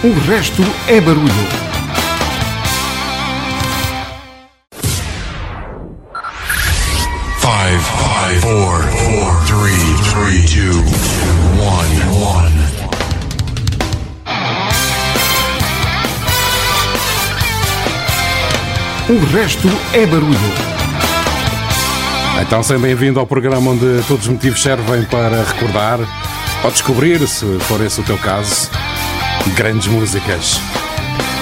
O resto é barulho. Five, five, four, four, three, three, two, one, one. O resto é barulho. Então, seja bem-vindo ao programa onde todos os motivos servem para recordar ou descobrir, se for esse o teu caso, grandes músicas.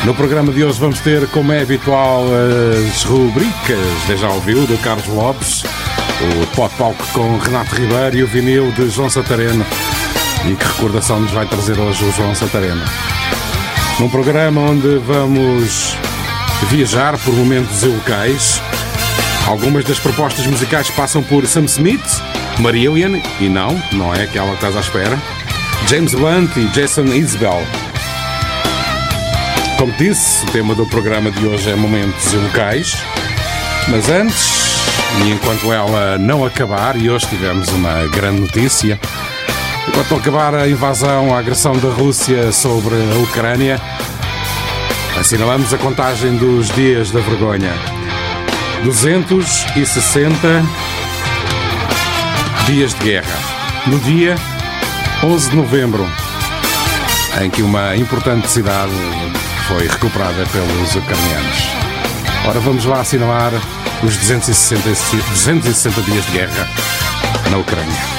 No programa de hoje vamos ter, como é habitual, as rubricas, já ouviu, do Carlos Lopes, o pop palco com Renato Ribeiro e o vinil de João Santareno. E que recordação nos vai trazer hoje o João Santareno? Num programa onde vamos viajar por momentos e locais. Algumas das propostas musicais passam por Sam Smith, Marillion, e não, não é aquela que estás à espera, James Blunt e Jason Isbell. Como disse, o tema do programa de hoje é momentos e locais. Mas antes, e enquanto ela não acabar, e hoje tivemos uma grande notícia, enquanto acabar a invasão, a agressão da Rússia sobre a Ucrânia, assinalamos a contagem dos dias da vergonha. 260 dias de guerra. No dia 11 de novembro, em que uma importante cidade foi recuperada pelos ucranianos. Ora, vamos lá assinalar os 260, 260 dias de guerra na Ucrânia.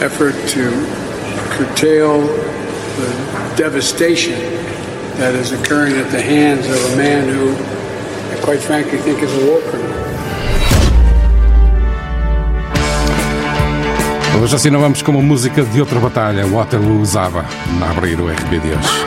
Effort to curtail the devastation that is occurring at the hands of a man who, I quite frankly, think is a war criminal. Hoje assinalamos com uma música de outra batalha, Waterloo usava, na abrir o RB de hoje.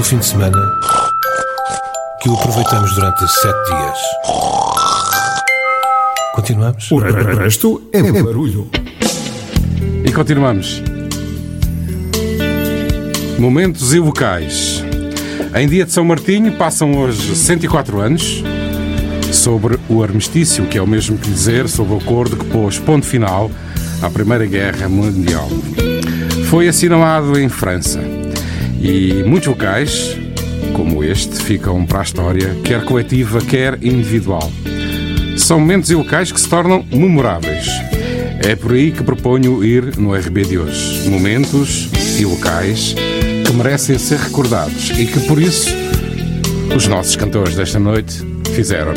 Do fim de semana que o aproveitamos durante sete dias. Continuamos. O resto é barulho. E continuamos. Momentos evocais. Em dia de São Martinho passam hoje 104 anos sobre o armistício, que é o mesmo que dizer sobre o acordo que pôs ponto final à Primeira Guerra Mundial. Foi assinalado em França e muitos vocais, como este, ficam para a história, quer coletiva, quer individual. São momentos evocais que se tornam memoráveis. É por aí que proponho ir no RB de hoje. Momentos evocais que merecem ser recordados e que por isso os nossos cantores desta noite fizeram.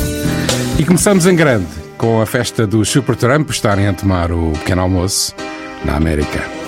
E começamos em grande com a festa dos Supertramp estarem a tomar o pequeno almoço na América.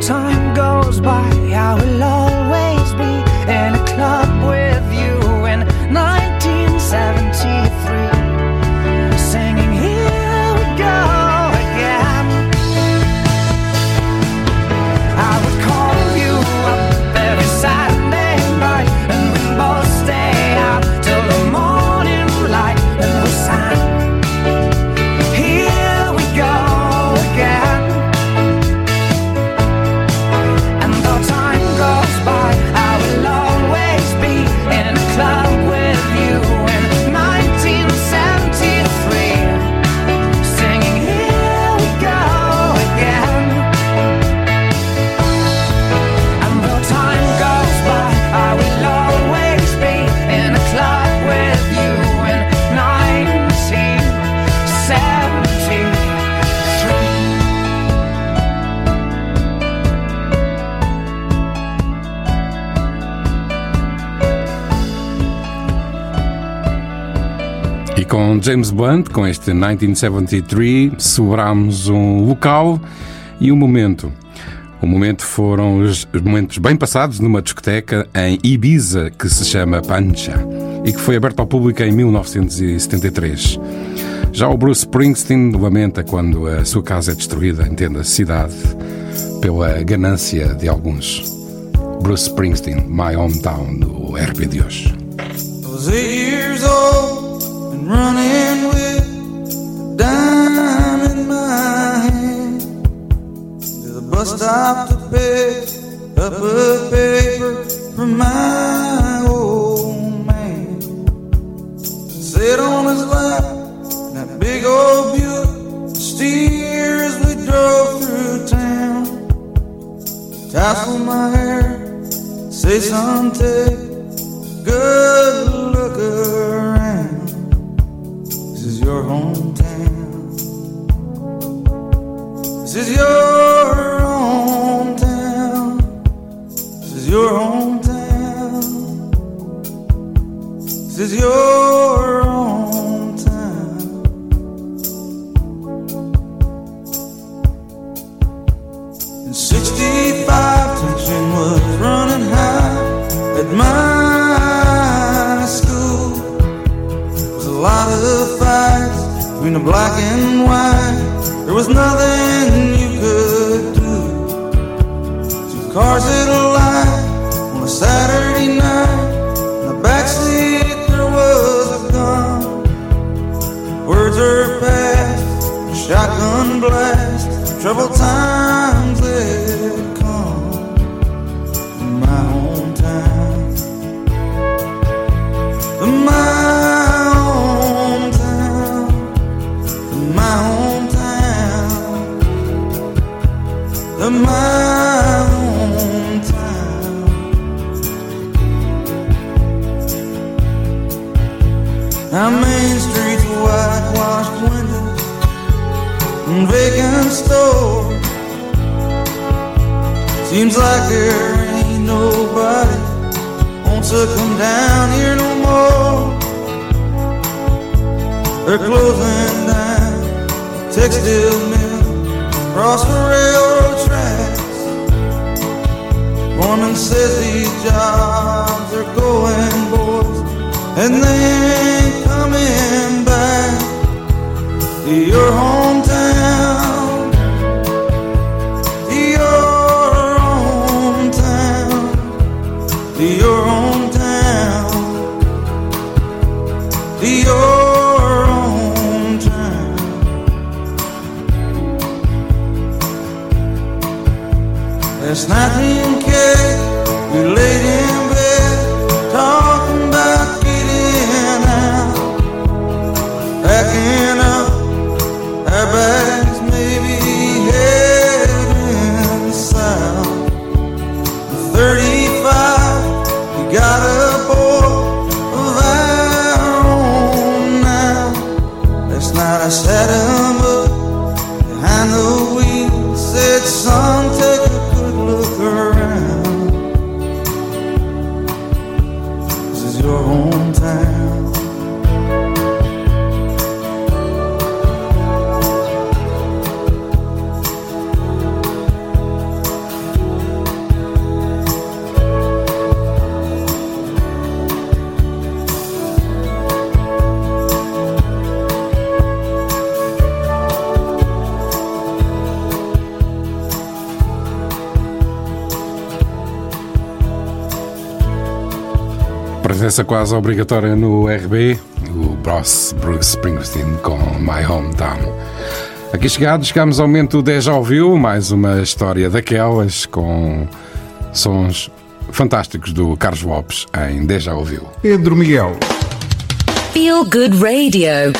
Time James Blunt, com este 1973, sobramos um local e um momento. O momento foram os momentos bem passados numa discoteca em Ibiza que se chama Pancha e que foi aberta ao público em 1973. Já o Bruce Springsteen lamenta quando a sua casa é destruída, entenda, cidade, pela ganância de alguns. Bruce Springsteen, My Hometown, no RP de hoje. Running stop to pick up a paper from my old man. Sit on his lap that big old Buick steer as we drove through town. Tassel my hair, say something, good look around. This is your hometown. This is your your hometown. This is your hometown. In 65, tension was running high at my school. There was a lot of fights between the black and white. There was nothing you could do. Two cars a a Saturday night. In the backseat there was a gun. Words are past, shotgun blast. trouble times presença quase obrigatória no RB, o Bruce, Bruce Springsteen com My Hometown. Aqui chegados, chegamos ao momento 10 já ouviu, mais uma história daquelas com sons fantásticos do Carlos Lopes em 10 já ouviu. Pedro Miguel. Feel Good Radio.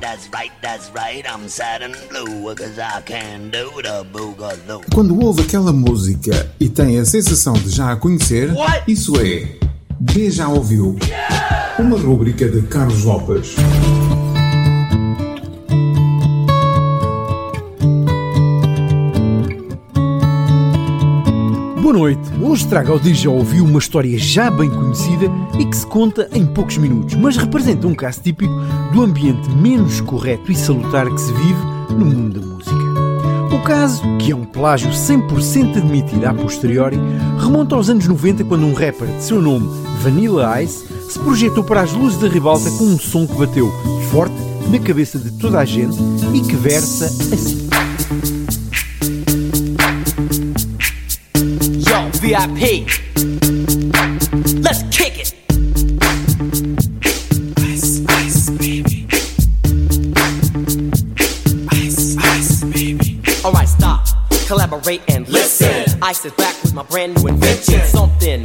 That's right, that's right. I'm sad and blue because I can do the boogaloo. Quando ouve aquela música e tem a sensação de já a conhecer, isso é D já ouviu. Uma rúbrica de Carlos Lopes. Boa noite. Hoje trago ao DJ ouviu uma história já bem conhecida e que se conta em poucos minutos, mas representa um caso típico do ambiente menos correto e salutar que se vive no mundo da música. O caso, que é um plágio 100% admitido a posteriori, remonta aos anos 90 quando um rapper de seu nome, Vanilla Ice, se projetou para as luzes da ribalta com um som que bateu forte na cabeça de toda a gente e que versa assim. Yo, VIP. Let's kick it. Ice, ice, baby. Ice, ice, baby. Alright, stop. Collaborate and listen. Ice is back with my brand new invention. Something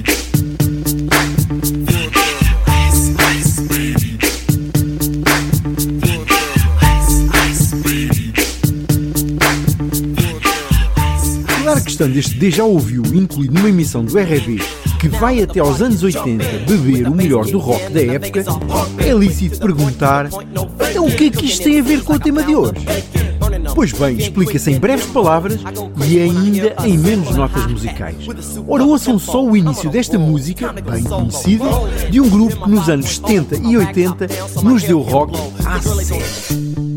Questão deste déjà ouviu incluído numa emissão do RB que vai até aos anos 80 beber o melhor do rock da época, é lícito perguntar então o que é que isto tem a ver com o tema de hoje? Pois bem, explica-se em breves palavras e ainda em menos notas musicais. Ora, ouçam só o início desta música, bem conhecida, de um grupo que nos anos 70 e 80 nos deu rock à série.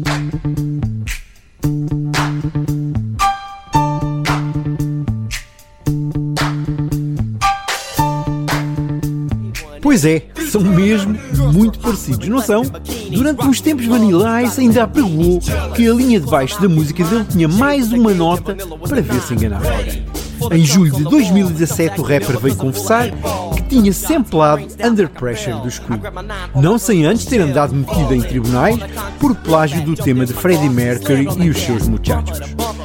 É, são mesmo muito parecidos, não são? Durante uns tempos Vanilla Ice ainda apregou que a linha de baixo da música dele tinha mais uma nota para ver se enganava. Em julho de 2017 o rapper veio confessar que tinha samplado Under Pressure dos Queen, não sem antes ter andado metido em tribunais por plágio do tema de Freddie Mercury e os seus muchachos.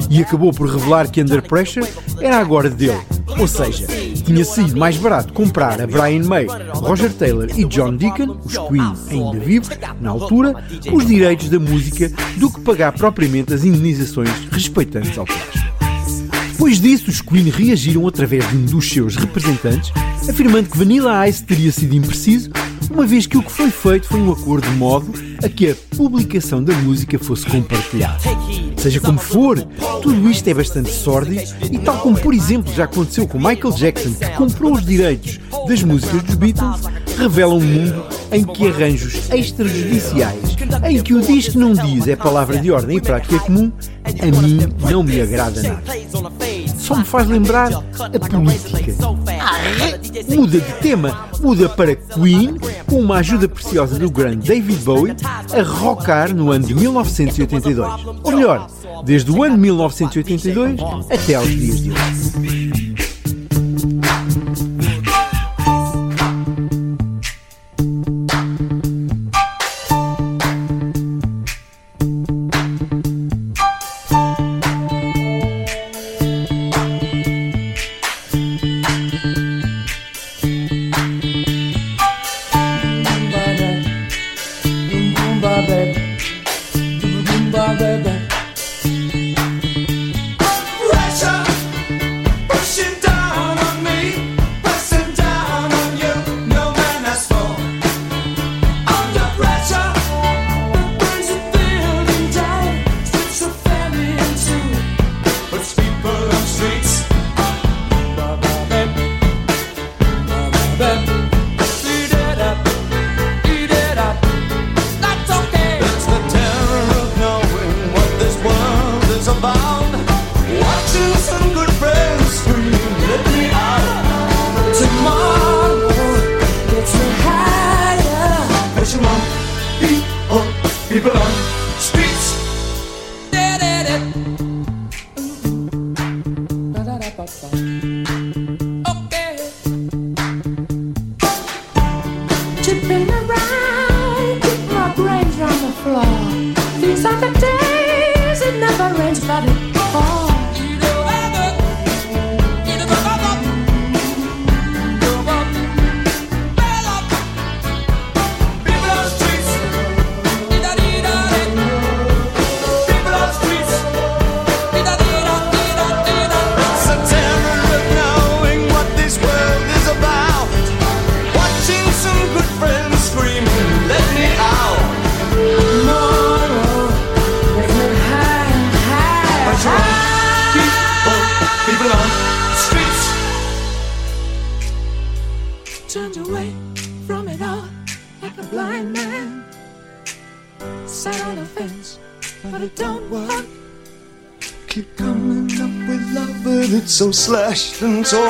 E acabou por revelar que Under Pressure era agora dele, ou seja, tinha sido mais barato comprar a Brian May, Roger Taylor e John Deacon, os Queen ainda vivos, na altura, os direitos da música do que pagar propriamente as indenizações respeitantes ao plágio. Depois disso, os Queen reagiram através de um dos seus representantes, afirmando que Vanilla Ice teria sido impreciso, uma vez que o que foi feito foi um acordo de modo a que a publicação da música fosse compartilhada. Seja como for, tudo isto é bastante sórdido e tal como, por exemplo, já aconteceu com Michael Jackson, que comprou os direitos das músicas dos Beatles, revela um mundo em que arranjos extrajudiciais, em que o diz não diz é palavra de ordem e prática comum, a mim não me agrada nada. Só me faz lembrar a política. Muda de tema, muda para Queen, com uma ajuda preciosa do grande David Bowie, a rockar no ano de 1982. Ou melhor, desde o ano de 1982 até aos dias de hoje. Reflections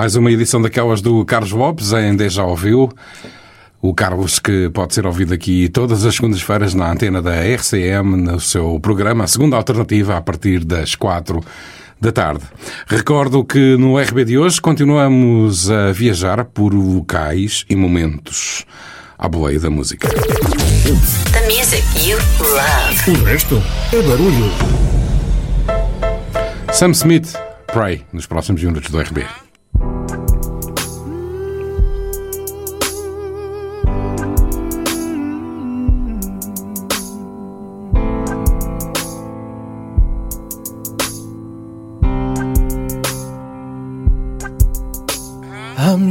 Mais uma edição daquelas do Carlos Lopes, em Já Ouviu. O Carlos que pode ser ouvido aqui todas as segundas-feiras na antena da RCM, no seu programa, a segunda alternativa, a partir das quatro da tarde. Recordo que no RB de hoje continuamos a viajar por locais e momentos à boleia da música. The music you love. O resto é barulho. Sam Smith, Pray, nos próximos minutos do RB.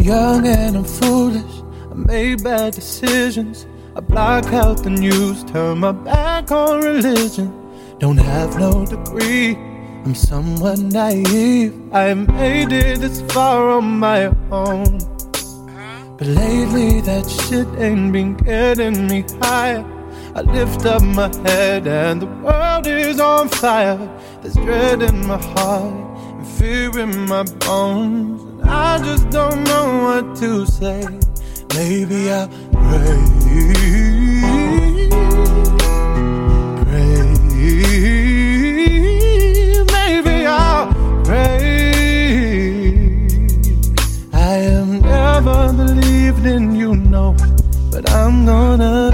Young and I'm foolish. I made bad decisions. I block out the news, turn my back on religion. Don't have no degree. I'm somewhat naive. I made it this far on my own. But lately that shit ain't been getting me higher. I lift up my head and the world is on fire. There's dread in my heart and fear in my bones. I just don't know what to say. Maybe I'll pray. Pray. Maybe I'll pray. I am never believed in you, know, but I'm gonna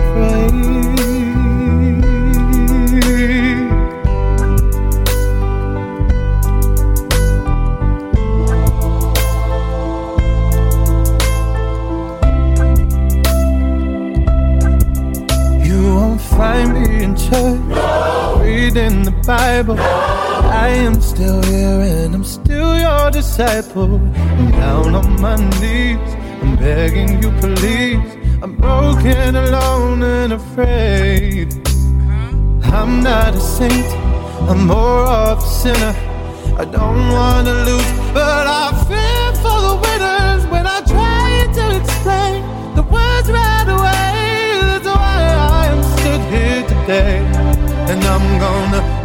Bible. I am still here and I'm still your disciple. I'm down on my knees. I'm begging you, please. I'm broken, alone, and afraid. I'm not a saint, I'm more of a sinner. I don't wanna lose, but I fear for the winners when I try to explain the words right away. That's why I am stood here today, and I'm gonna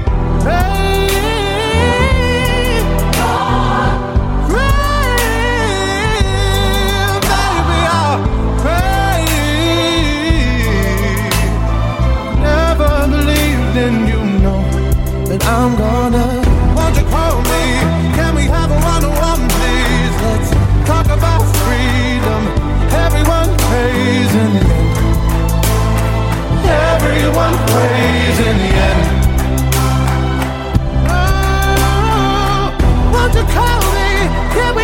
Prays in the end. Oh, won't you call me?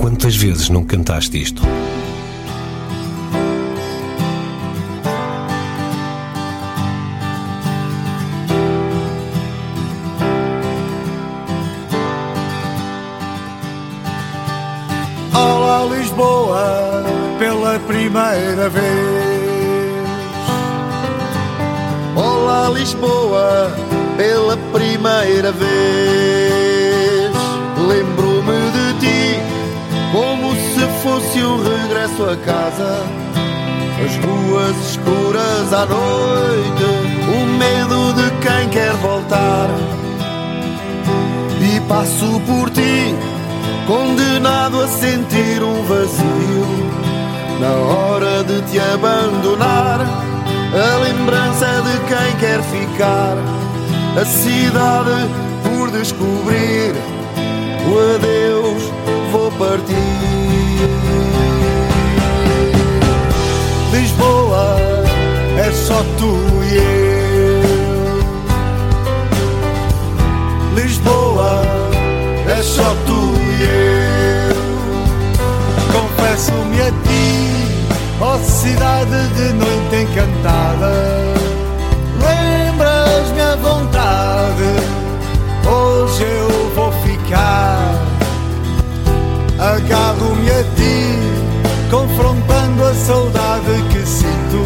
Quantas vezes não cantaste isto? Olá Lisboa, pela primeira vez. Olá Lisboa, pela primeira vez. Regresso a casa. As ruas escuras à noite, o medo de quem quer voltar. E passo por ti, condenado a sentir um vazio. Na hora de te abandonar, a lembrança de quem quer ficar. A cidade por descobrir, o adeus vou partir. Lisboa, é só tu e eu. Lisboa, é só tu e eu. Confesso-me a ti, ó cidade de noite encantada. Lembras-me a vontade, hoje eu vou ficar. Agarro-me a ti, confrontando a saudade que sinto.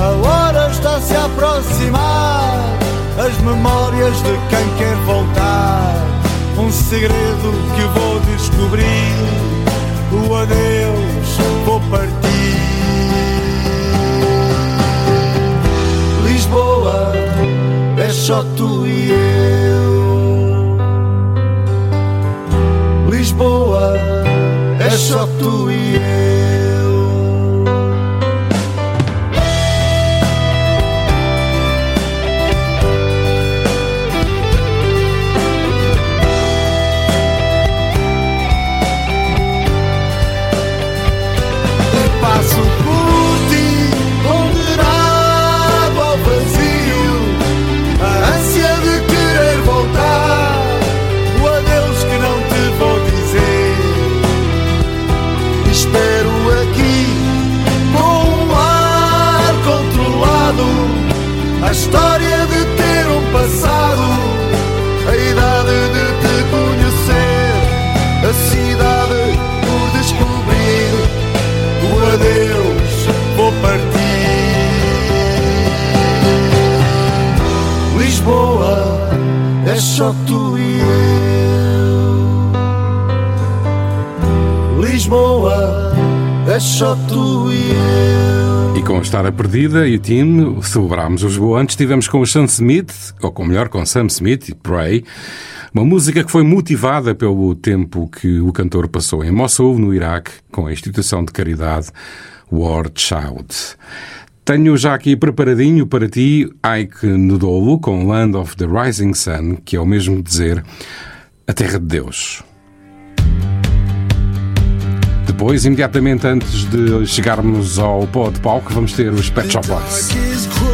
A hora está a se aproximar, as memórias de quem quer voltar. Um segredo que vou descobrir, o adeus vou partir. Lisboa, é só tu e eu. Lisboa, é só tu e eu. é só tu e eu. Lisboa, é só tu e eu. E com a perdida e o time, celebrámos Lisboa. Antes estivemos com o Sam Smith, ou com, melhor, com Sam Smith e Pray, uma música que foi motivada pelo tempo que o cantor passou em Mossoul, no Iraque, com a instituição de caridade War Child. Tenho já aqui preparadinho para ti Ike Nodolo com Land of the Rising Sun, que é o mesmo dizer a Terra de Deus. Depois, imediatamente antes de chegarmos ao pó de palco, vamos ter os Pet Shop Boys.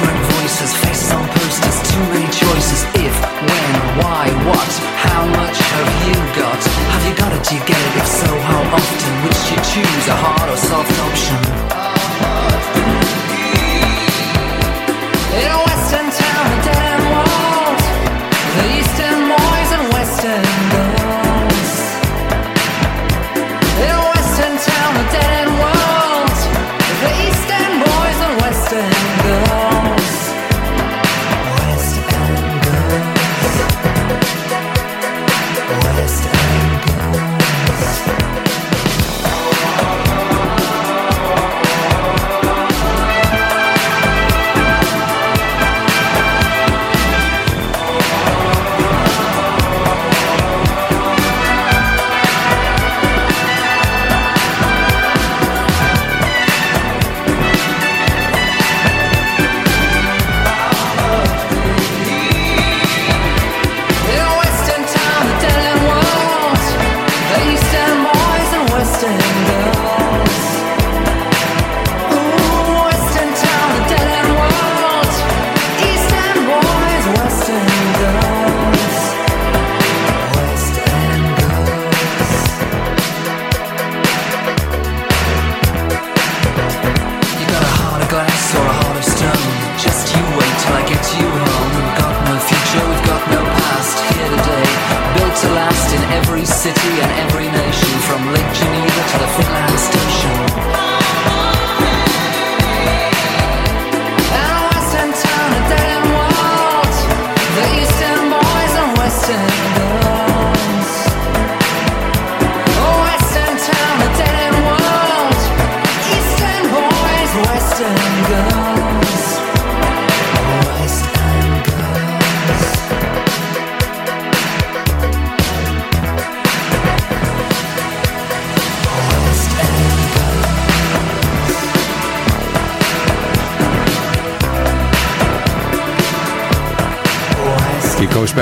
different voices, face on posters, too many choices. If, when, why, what, how much have you got? Have you got it? Do you get it? If so, how often? would you choose, a hard or soft option?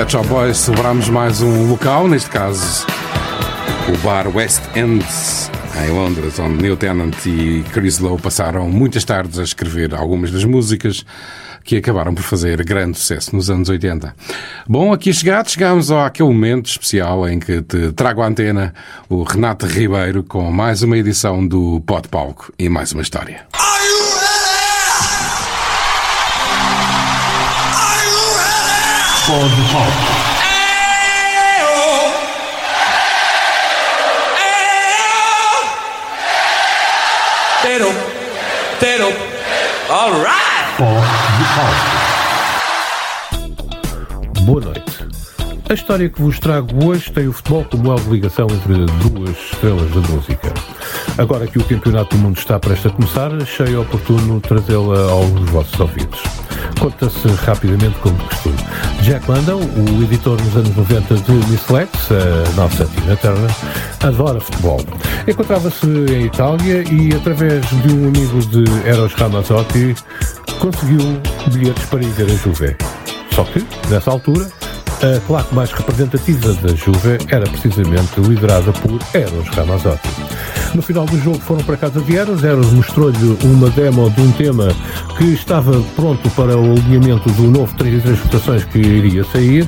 Pet Shop Boys celebramos mais um local, neste caso o bar West End em Londres, onde Neil Tennant e Chris Lowe passaram muitas tardes a escrever algumas das músicas que acabaram por fazer grande sucesso nos anos 80. Bom, aqui chegados, chegamos àquele momento especial em que te trago à antena o Renato Ribeiro com mais uma edição do Pod Palco e mais uma história. Palco. Tero, Tero, alright! Boa noite. A história que vos trago hoje tem o futebol como de ligação entre duas estrelas da música. Agora que o Campeonato do Mundo está prestes a começar, achei oportuno trazê-la aos vossos ouvidos. Conta-se rapidamente como de costume. Jack London, o editor nos anos 90 de Miss Lex, a nossa Tina Turner, adora futebol. Encontrava-se em Itália e, através de um amigo de Eros Ramazzotti, conseguiu bilhetes para ir ver a Juve. Só que, nessa altura, a claque mais representativa da Juve era precisamente liderada por Eros Ramazzotti. No final do jogo foram para casa de Eros, Eros mostrou-lhe uma demo de um tema que estava pronto para o alinhamento do novo 33 votações que iria sair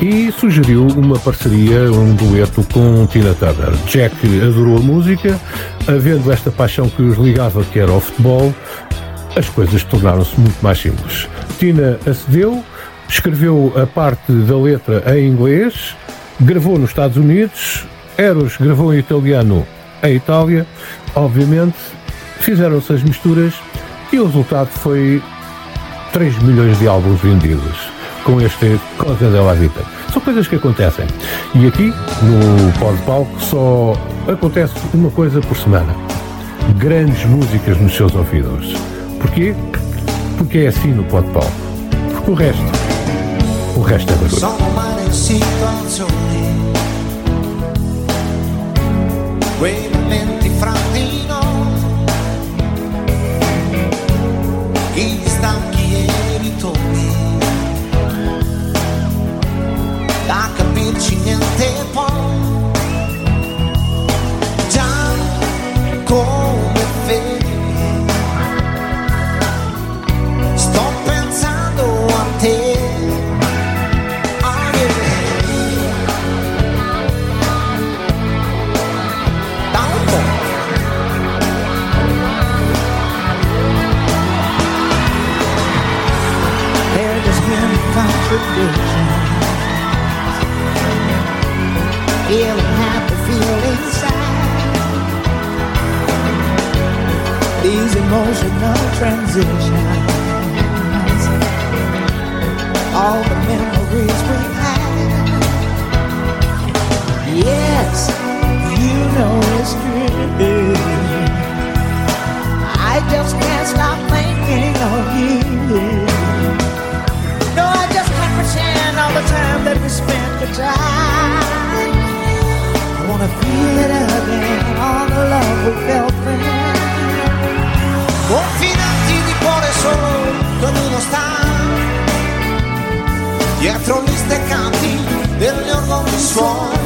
e sugeriu uma parceria, um dueto com Tina Turner. Jack adorou a música, havendo esta paixão que os ligava que era o futebol, as coisas tornaram-se muito mais simples. Tina acedeu, escreveu a parte da letra em inglês, gravou nos Estados Unidos, Eros gravou em italiano em Itália, obviamente, fizeram-se as misturas e o resultado foi 3 milhões de álbuns vendidos com este Cosa della Vita. São coisas que acontecem. E aqui, no Pod Palco, só acontece uma coisa por semana. Grandes músicas nos seus ouvidos. Porquê? Porque é assim no Pod Palco. Porque o resto, o resto é barulho. Situazioni, stanchi e ritorni, da capirci niente può, già come Feeling happy, feeling sad. These emotional transitions. All the memories we had. Yes, you know it's true. I just can't stop thinking of you. No, I just can't pretend all the time that we spent goodbye. Wanna feel it again, all the love we felt then. Confinanti di cuore solo dove uno sta Dietro gli steccanti degli orgogli suoni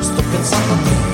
Sto pensando a te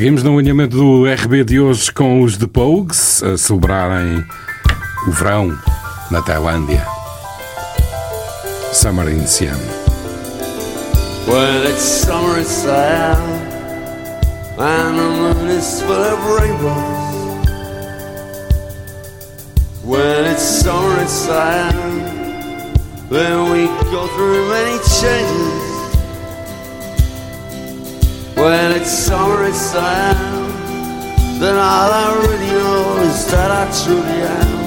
Seguimos no alinhamento do RB de hoje com os The Pogues a celebrarem o verão na Tailândia. Summer in Siam. When it's summer in Siam and the moon is full of rainbows. When it's summer in Siam, then we go through many changes. When it's summer in Siam, then all I really know is that I truly am.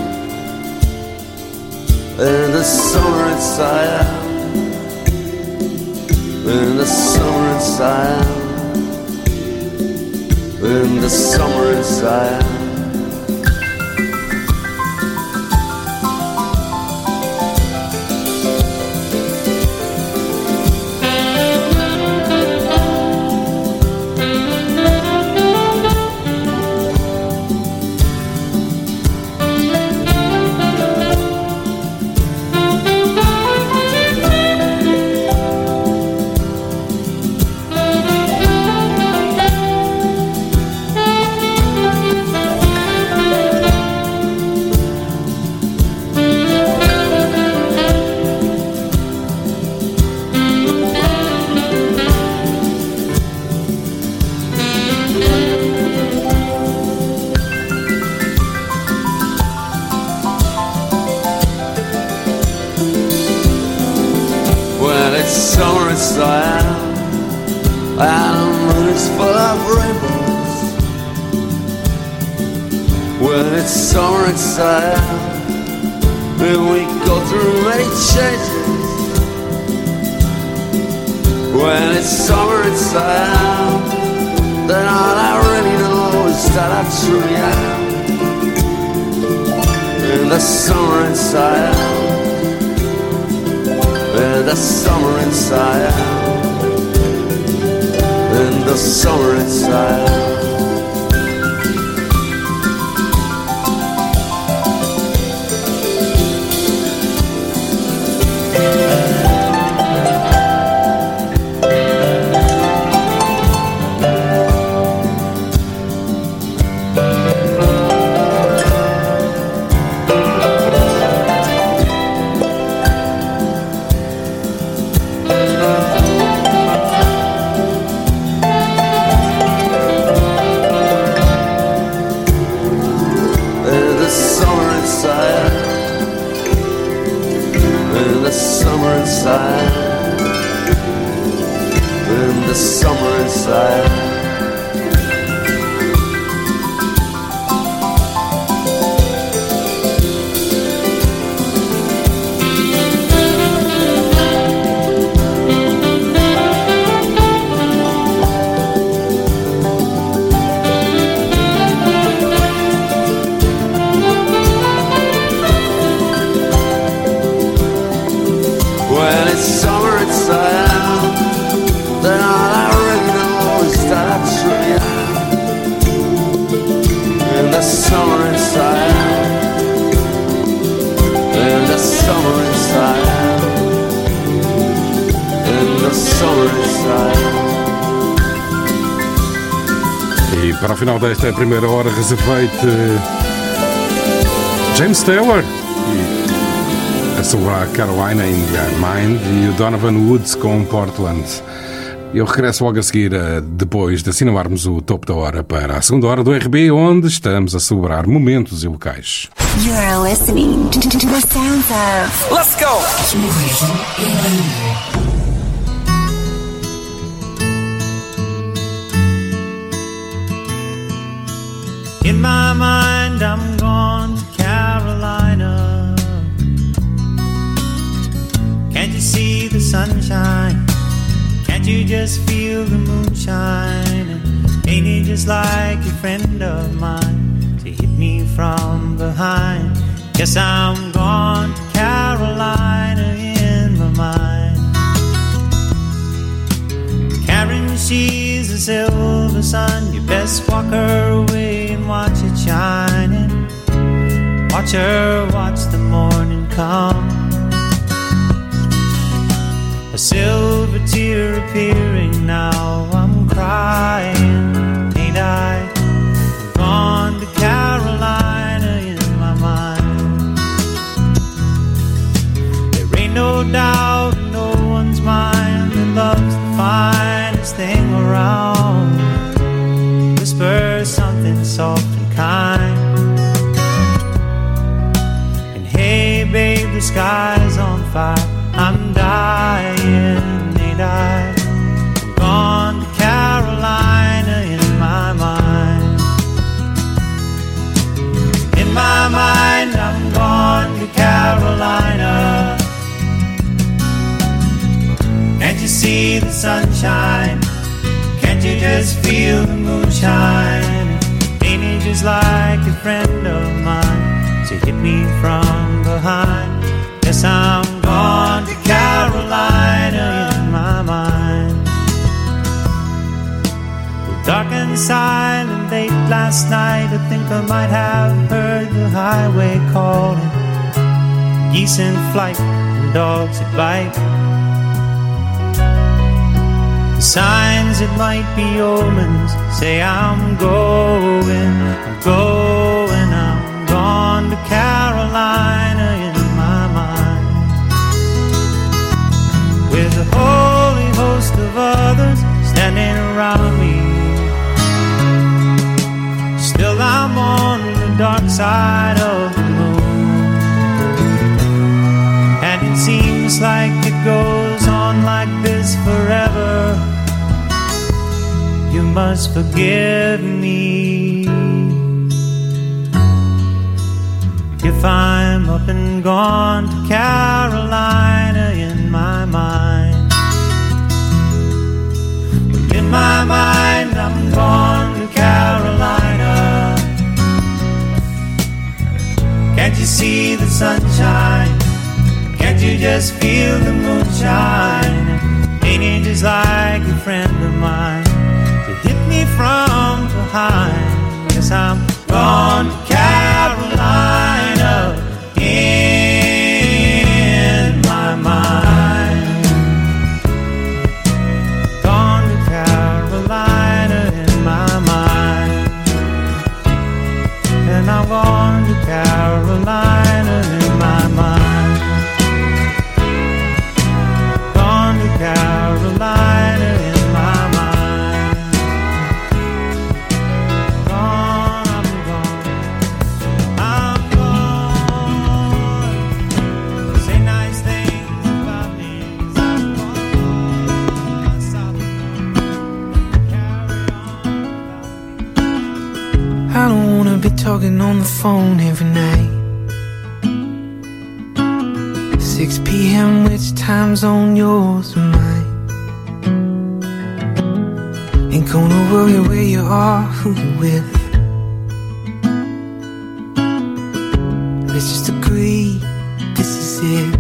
In the summer in Siam. In the summer in Siam In the summer in Siam summer primeira hora reservei-te James Taylor e a sua Carolina in Your Mind e o Donovan Woods com Portland. Eu regresso logo a seguir, eh, depois de assinalarmos o topo da hora para a segunda hora do RB, onde estamos a celebrar momentos e locais. You're listening to the sounds of. Let's go! Guess I'm gone to Carolina in my mind. Karen, she's a silver sun. You best walk her away and watch it shining. Watch her watch the morning come. A silver tear appearing now. I'm crying, doubt in no one's mind that love's the finest just feel the moonshine? Just like a friend of mine to hit me from behind? Yes, I'm gone to Carolina in my mind. Dark and silent late last night, I think I might have heard the highway calling. Geese in flight and dogs that bite. Signs that might be omens say I'm going, I'm going, I'm gone to Carolina in my mind. With a holy host of others standing around me. Still I'm on the dark side of the moon. And it seems like it goes on like this must forgive me. If I'm up and gone to Carolina in my mind. In my mind, I'm gone to Carolina. Can't you see the sunshine? Can't you just feel the moonshine? Ain't it just like a friend of mine hit me from behind? Yes, I'm gone to on the phone every night. 6 p.m. which time zone yours or mine? Ain't gonna worry where you are, who you with. Let's just agree this is it.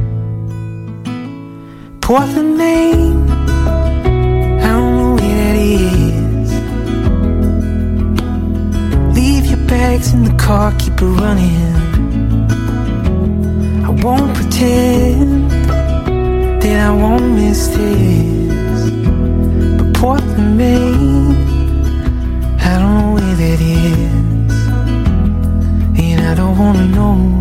Portland, Maine. Bags in the car, keep it running. I won't pretend that I won't miss this. But Portland, Maine, I don't know where that is. And I don't wanna know.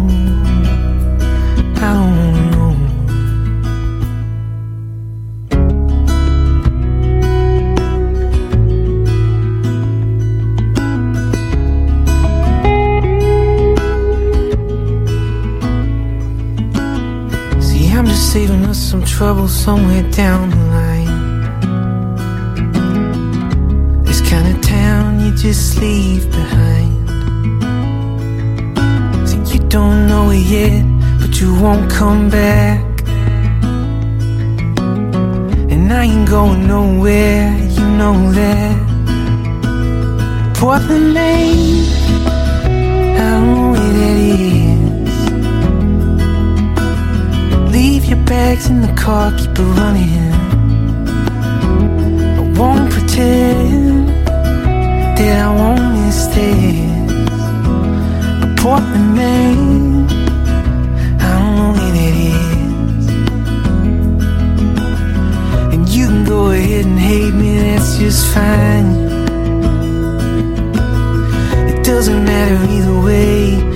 Trouble somewhere down the line. This kind of town you just leave behind. See, you don't know it yet, but you won't come back. And I ain't going nowhere, you know that. Portland, Maine, I don't know where that is. Bags in the car, keep it running. I won't pretend that I won't miss this. Portland, Maine, I don't know where that is. And you can go ahead and hate me, that's just fine. It doesn't matter either way,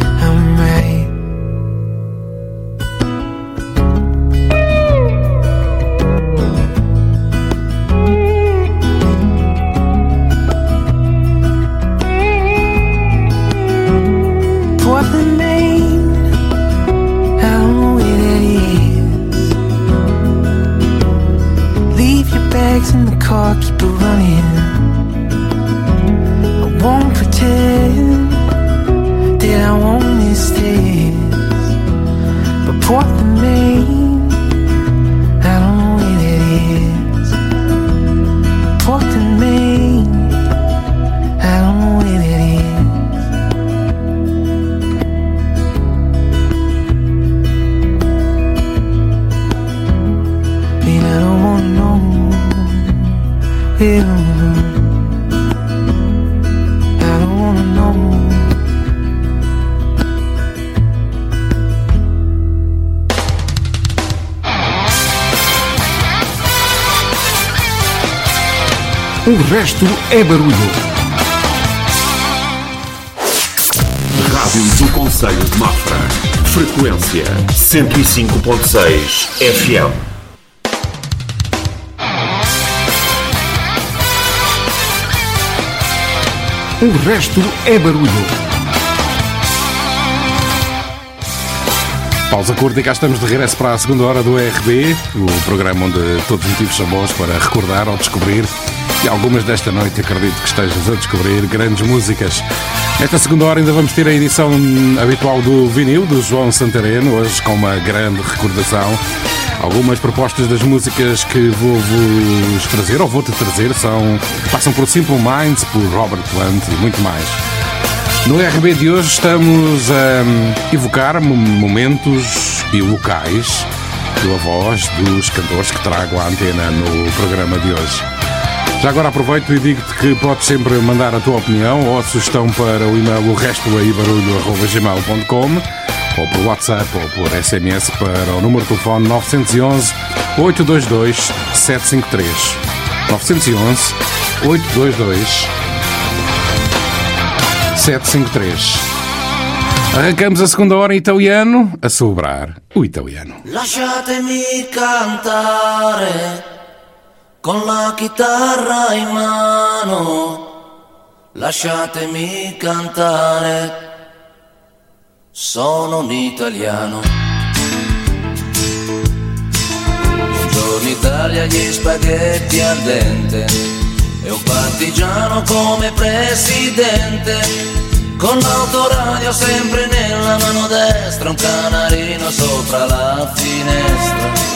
é barulho. Rádio do Conselho de Mafra. Frequência 105.6 FM. O resto é barulho. Pausa curta e cá estamos de regresso para a segunda hora do RB, o programa onde todos os motivos são bons para recordar ou descobrir. E algumas desta noite acredito que estejas a descobrir grandes músicas. Esta segunda hora ainda vamos ter a edição habitual do vinil do João Santareno, hoje com uma grande recordação. Algumas propostas das músicas que vou-vos trazer, ou vou-te trazer, são, passam por Simple Minds, por Robert Plant e muito mais. No RB de hoje estamos a evocar mo- momentos e locais pela voz dos cantores que trago à antena no programa de hoje. Já agora aproveito e digo-te que podes sempre mandar a tua opinião ou a sugestão para o e-mail o resto aí barulho.gmail.com ou por WhatsApp ou por SMS para o número de telefone 911 822 753 911 822 753 Arrancamos a segunda hora em italiano a celebrar o italiano. Lasciatemi cantare con la chitarra in mano. Lasciatemi cantare. Sono un italiano. Buongiorno Italia, gli spaghetti al dente. E un partigiano come presidente. Con l'autoradio sempre nella mano destra, un canarino sopra la finestra.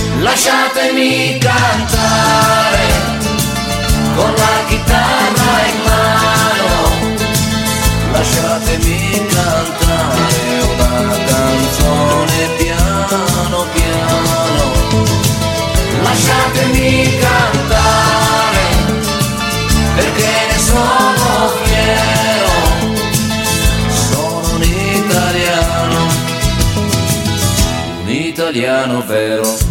Lasciatemi cantare con la chitarra in mano. Lasciatemi cantare una canzone piano piano. Lasciatemi cantare perché ne sono fiero, sono un italiano, un italiano vero.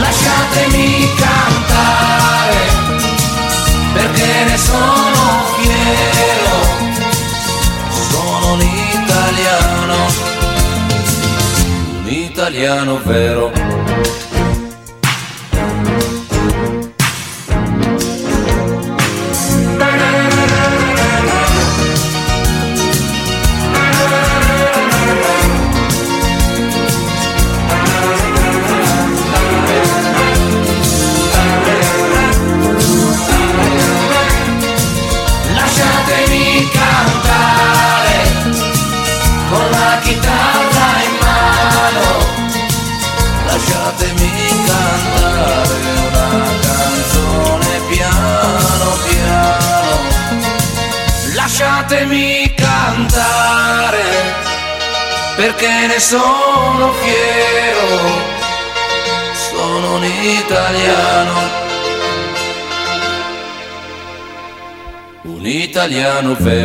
Lasciatemi cantare perché ne sono fiero. Sono un italiano, un italiano vero. No novela.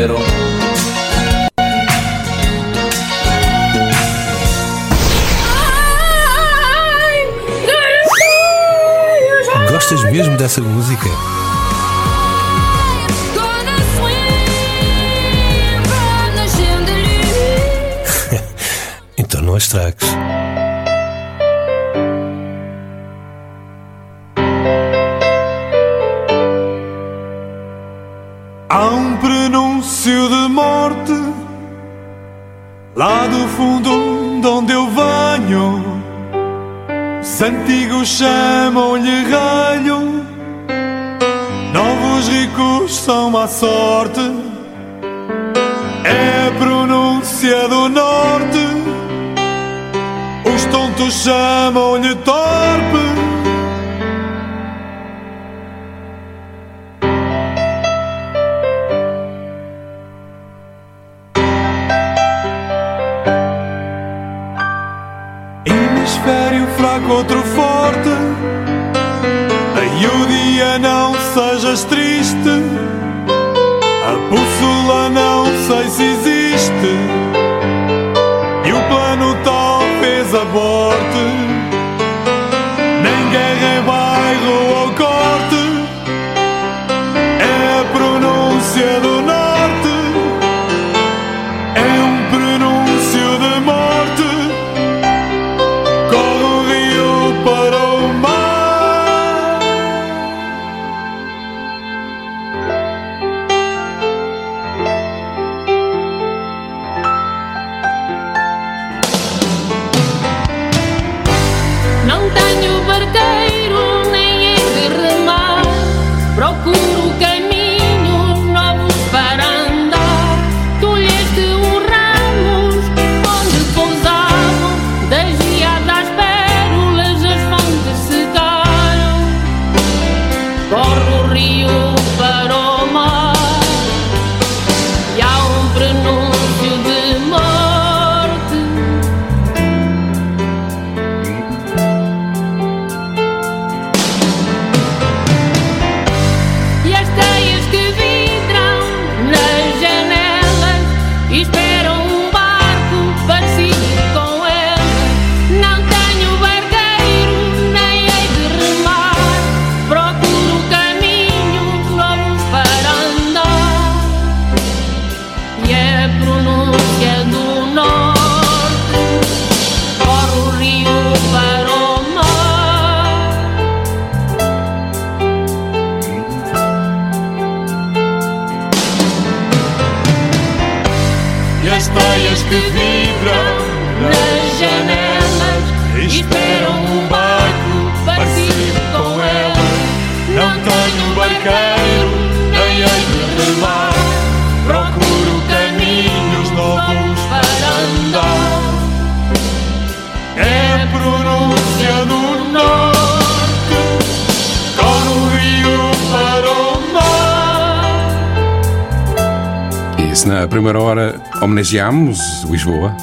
homenageámos Lisboa,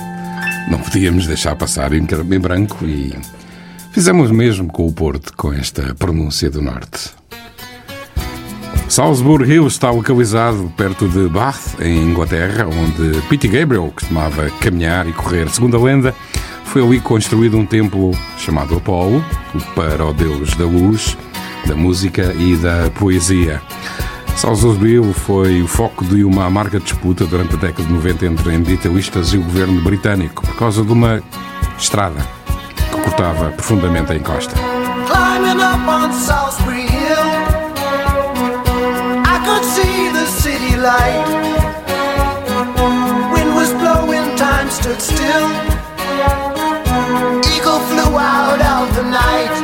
não podíamos deixar passar em, branco e fizemos o mesmo com o Porto, com esta pronúncia do Norte. Salisbury Hill está localizado perto de Bath, em Inglaterra, onde Pete Gabriel costumava caminhar e correr. Segundo a lenda, foi ali construído um templo chamado Apolo, para o deus da luz, da música e da poesia. Salisbury foi o foco de uma amarga disputa durante a década de 90 entre ambientalistas e o governo britânico por causa de uma estrada que cortava profundamente a encosta. still. Eagle flew out of the night.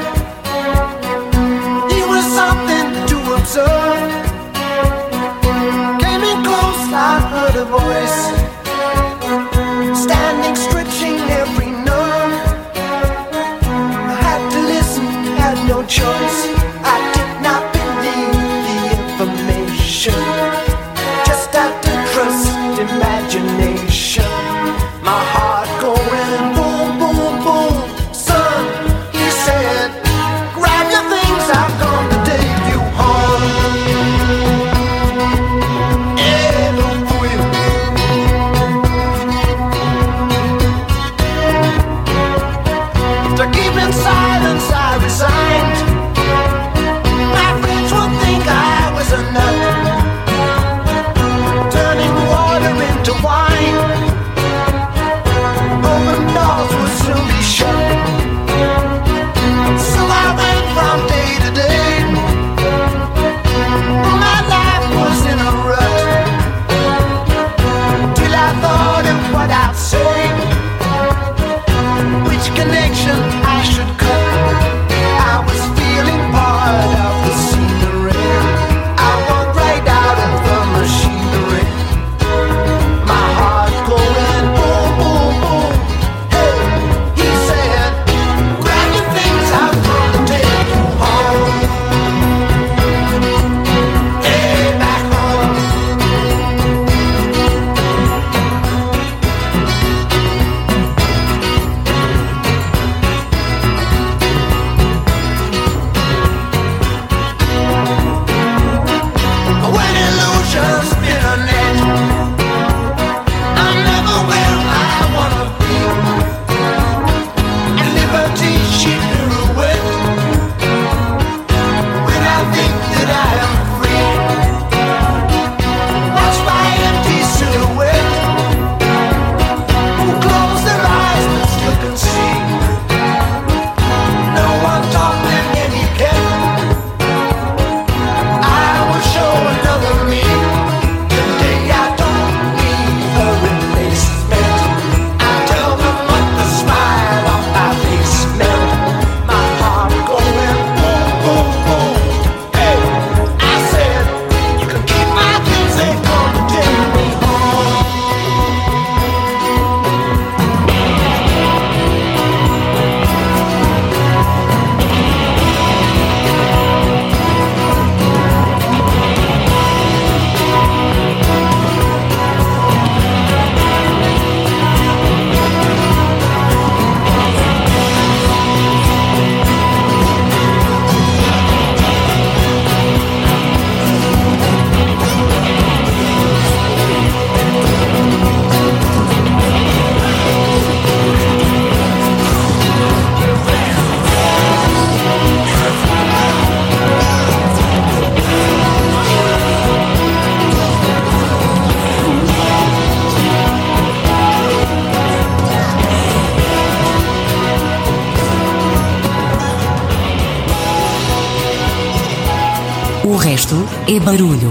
Bruno.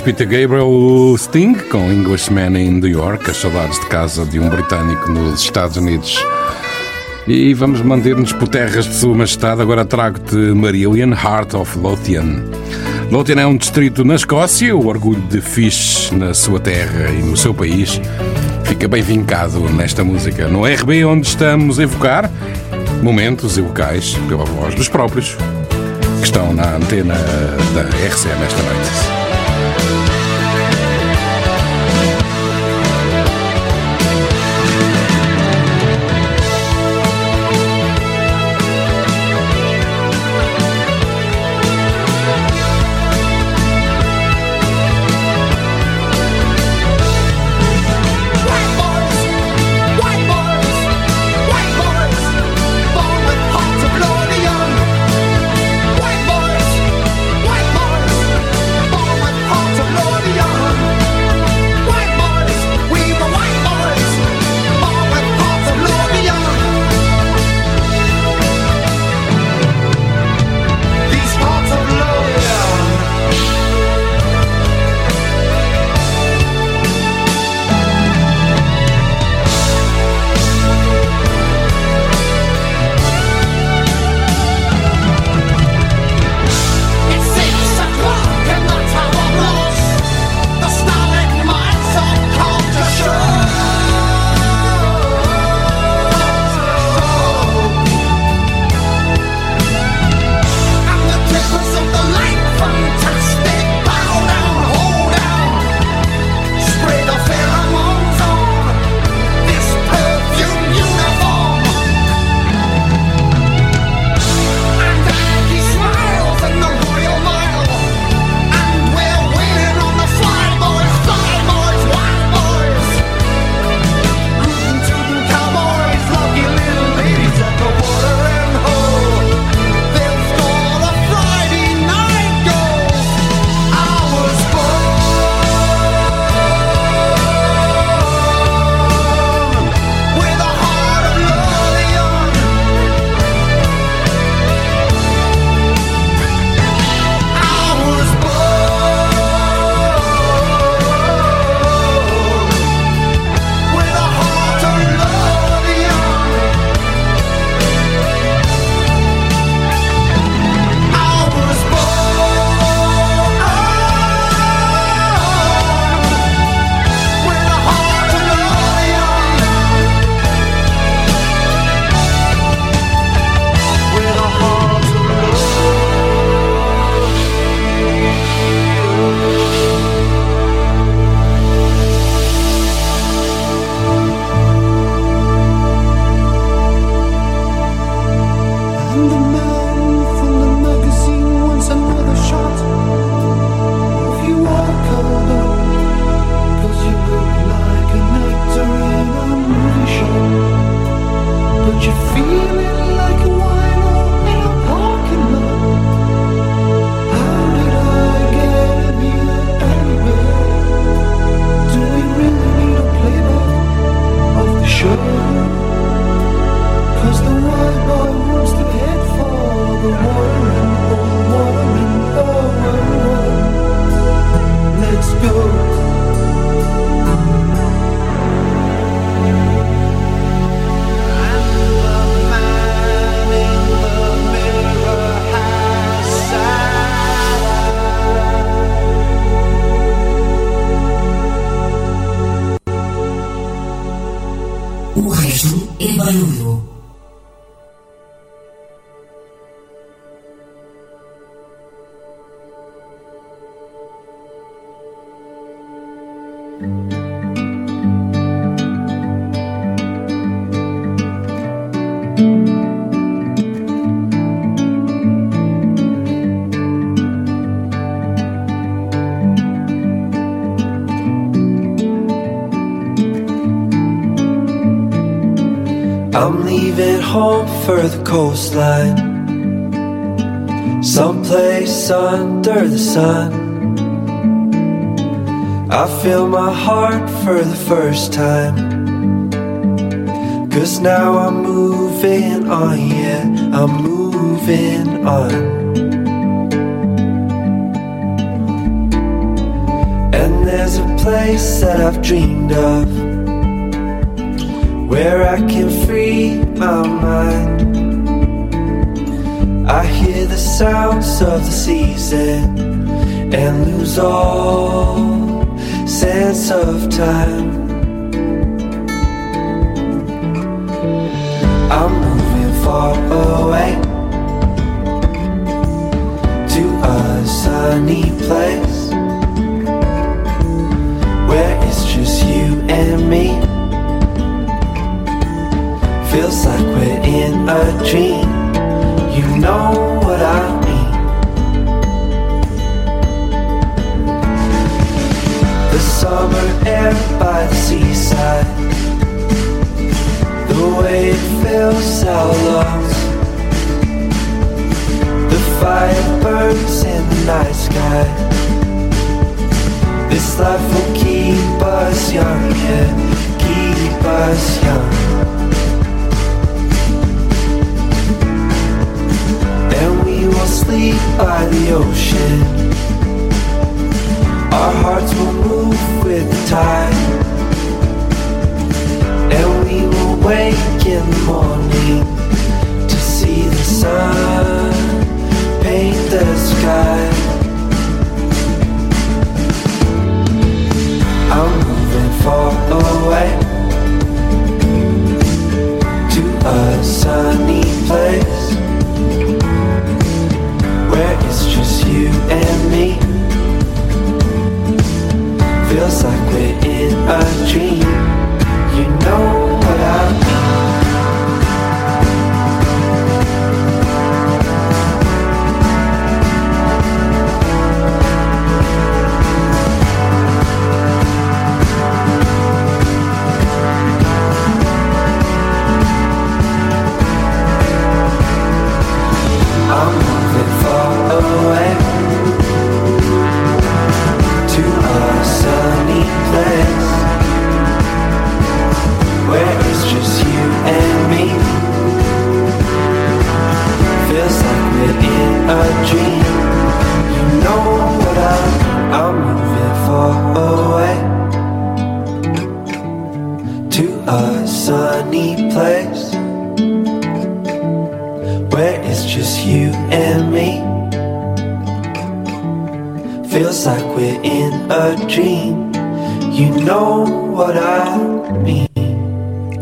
depois Peter Gabriel, o Sting, com Englishman in New York, as saudades de casa de um britânico nos Estados Unidos. E vamos manter-nos por terras de Sua Majestade. Agora trago-te Marillion, Heart of Lothian. Lothian é um distrito na Escócia, o orgulho de Fish na sua terra e no seu país fica bem vincado nesta música. No RB, onde estamos a evocar momentos e locais pela voz dos próprios que estão na antena da RCM esta noite. Home for the coastline. Someplace under the sun. I feel my heart for the first time. Cause now I'm moving on, yeah, I'm moving on. And there's a place that I've dreamed of where I can free my mind. I hear the sounds of the season and lose all sense of time. I'm moving far away to a sunny place dream. You know what I mean. The summer air by the seaside. The way it fills our lungs. The fire burns in the night sky. This life will keep us young, yeah, keep us young. Will sleep by the ocean. Our hearts will move with the tide, and we will wake in the morning to see the sun paint the sky. I'm moving far away to a sunny place just you and me. Feels like we're in a dream. You know what I mean.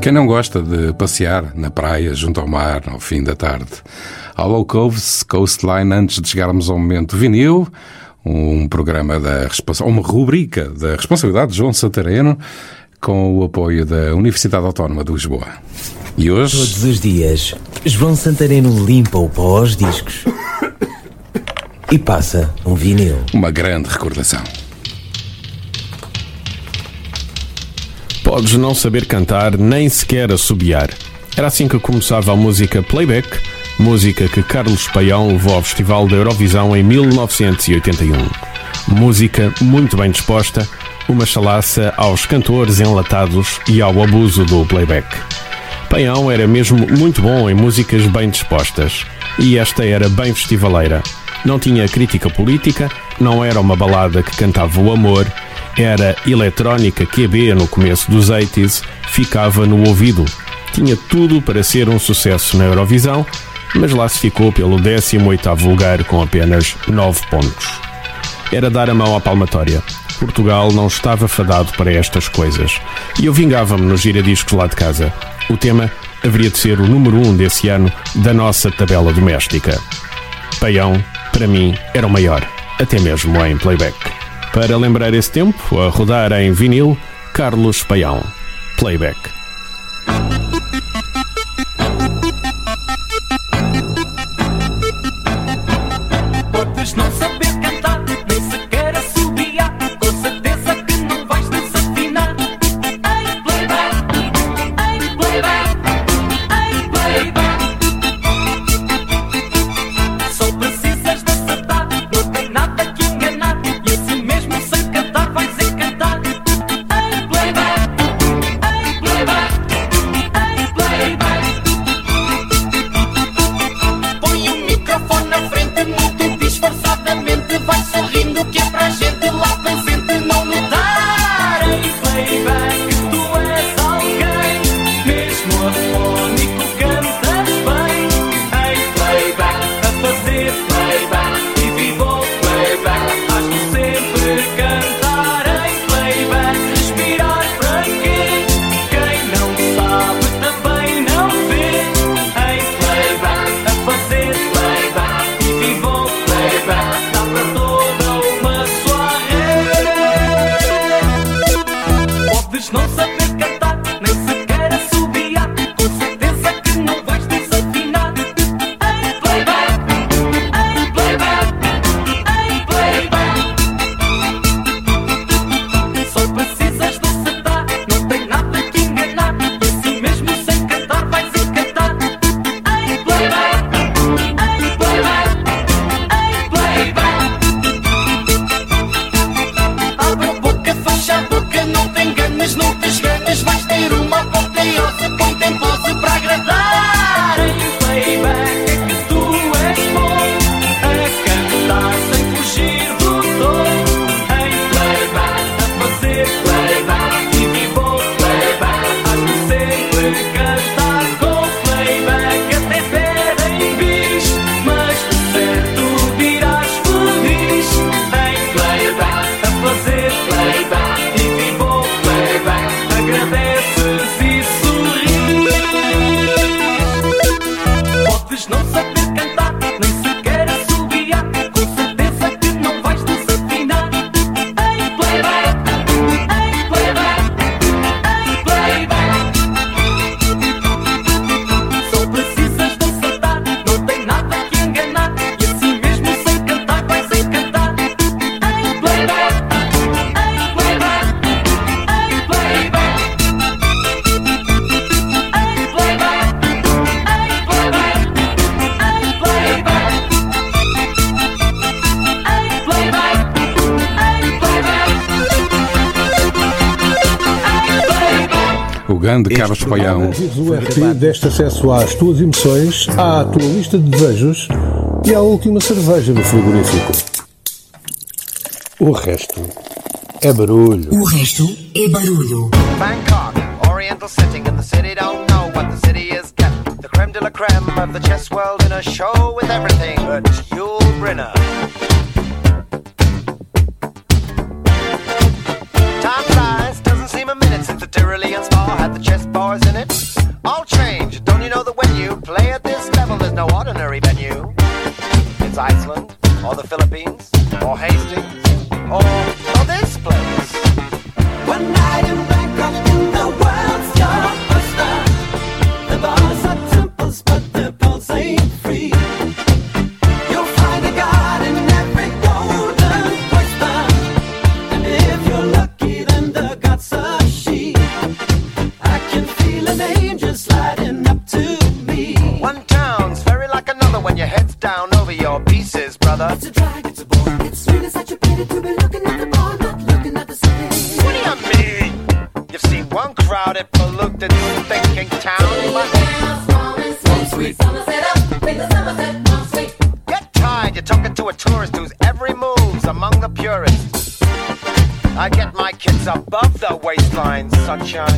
Quem não gosta de passear na praia, junto ao mar, ao fim da tarde? Hollow Coves, Coastline, antes de chegarmos ao momento vinil, um programa da responsa- uma rubrica da responsabilidade de João Santareno, com o apoio da Universidade Autónoma de Lisboa. E hoje. Todos os dias, João Santareno limpa o pó aos discos e passa um vinil. Uma grande recordação. Podes não saber cantar nem sequer assobiar. Era assim que começava a música Playback, música que Carlos Paião levou ao Festival da Eurovisão em 1981. Música muito bem disposta, uma chalaça aos cantores enlatados e ao abuso do playback. Paião era mesmo muito bom em músicas bem dispostas, e esta era bem festivaleira. Não tinha crítica política, não era uma balada que cantava o amor, era eletrónica QB no começo dos 80s, ficava no ouvido. Tinha tudo para ser um sucesso na Eurovisão, mas lá se ficou pelo 18º lugar com apenas 9 pontos. Era dar a mão à palmatória. Portugal não estava fadado para estas coisas. E eu vingava-me no giradiscos lá de casa. O tema haveria de ser o número 1 um desse ano da nossa tabela doméstica. Paião, para mim, era o maior, até mesmo em playback. Para lembrar esse tempo, a rodar em vinil, Carlos Paião. Playback. RT deste acesso às tuas emoções, à tua lista de desejos e à última cerveja no frigorífico. O resto é barulho. O resto é barulho. Bangkok, oriental setting, and the city don't know what the city is getting. The creme de la creme of the chess world in a show the Tyrolean spa had the chess bars in it. All change, don't you sunshine.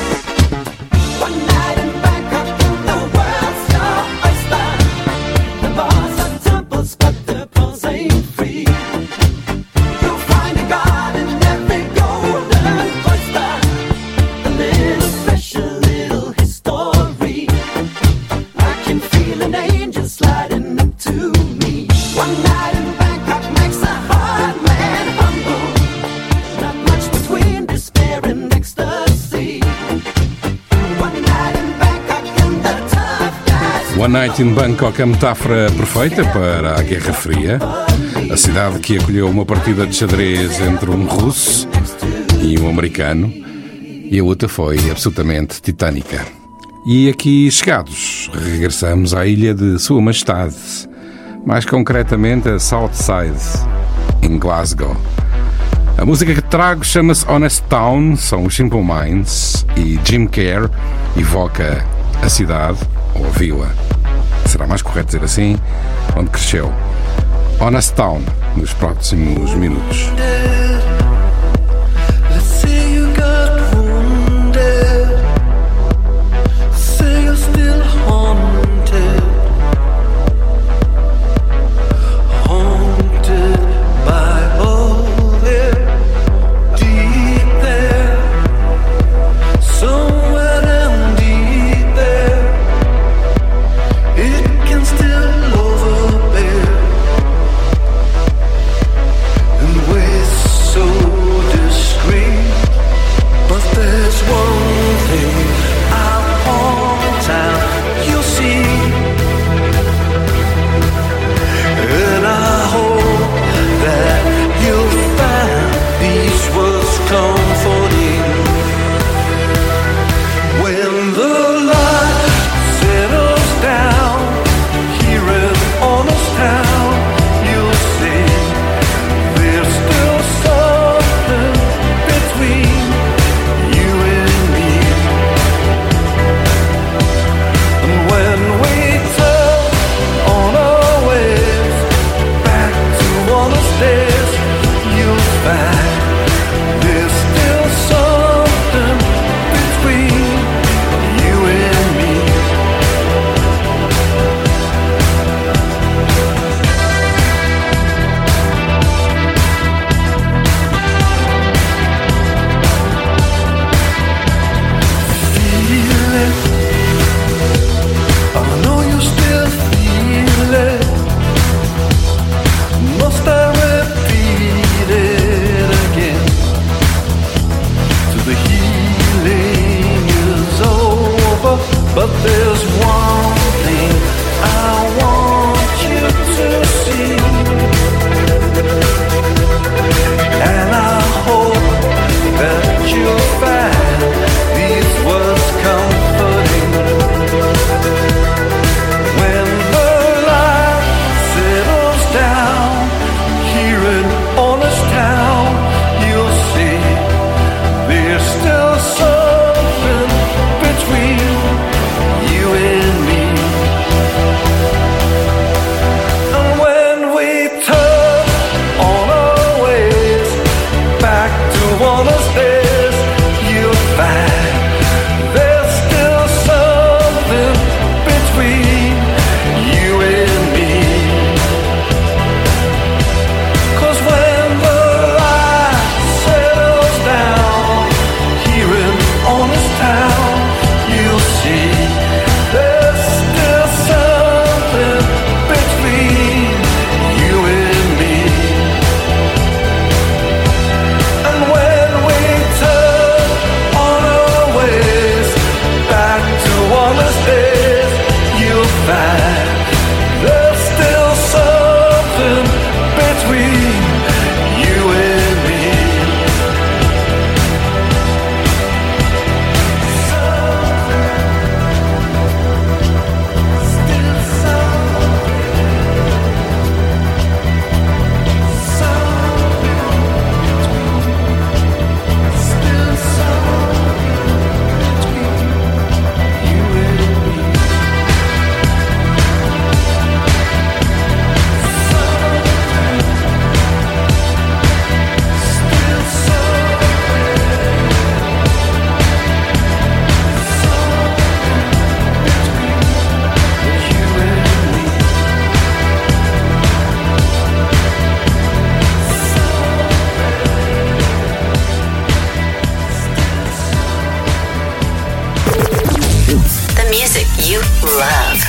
Night in Bangkok é a metáfora perfeita para a Guerra Fria. A cidade que acolheu uma partida de xadrez entre um russo e um americano. E a luta foi absolutamente titânica. E aqui chegados, regressamos à ilha de Sua Majestade, mais concretamente a Southside, em Glasgow. A música que trago chama-se Honest Town, são os Simple Minds e Jim Kerr evoca a cidade, ou a vila, será mais correto dizer assim, onde cresceu. Honest Town, nos próximos minutos.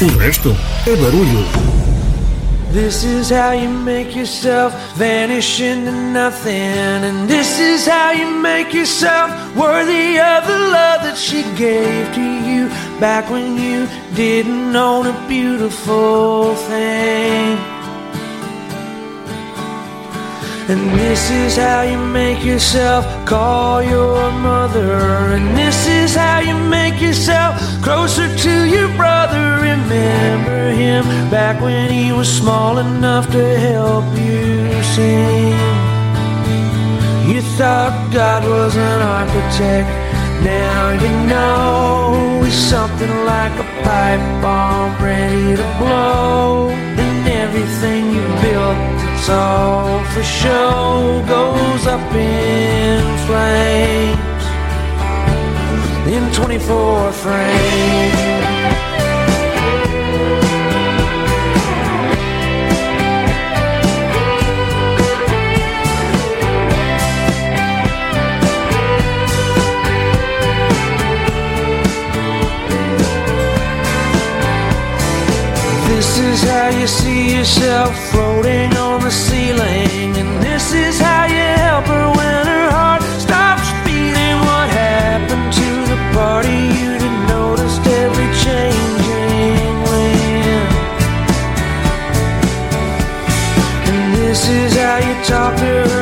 O resto é barulho. This is how you make yourself vanish into nothing. And this is how you make yourself worthy of the love that she gave to you back when you didn't own a beautiful thing. And this is how you make yourself call your mother. And this is how you make yourself closer to your brother. Remember him back when he was small enough to help you sing. You thought God was an architect. Now you know he's something like a pipe bomb ready to blow. And everything you it's all for show, goes up in flames in 24 frames. Is how you see yourself floating on the ceiling. And this is how you help her when her heart stops beating. What happened to the party you didn't notice every changing wind? And this is how you talk to her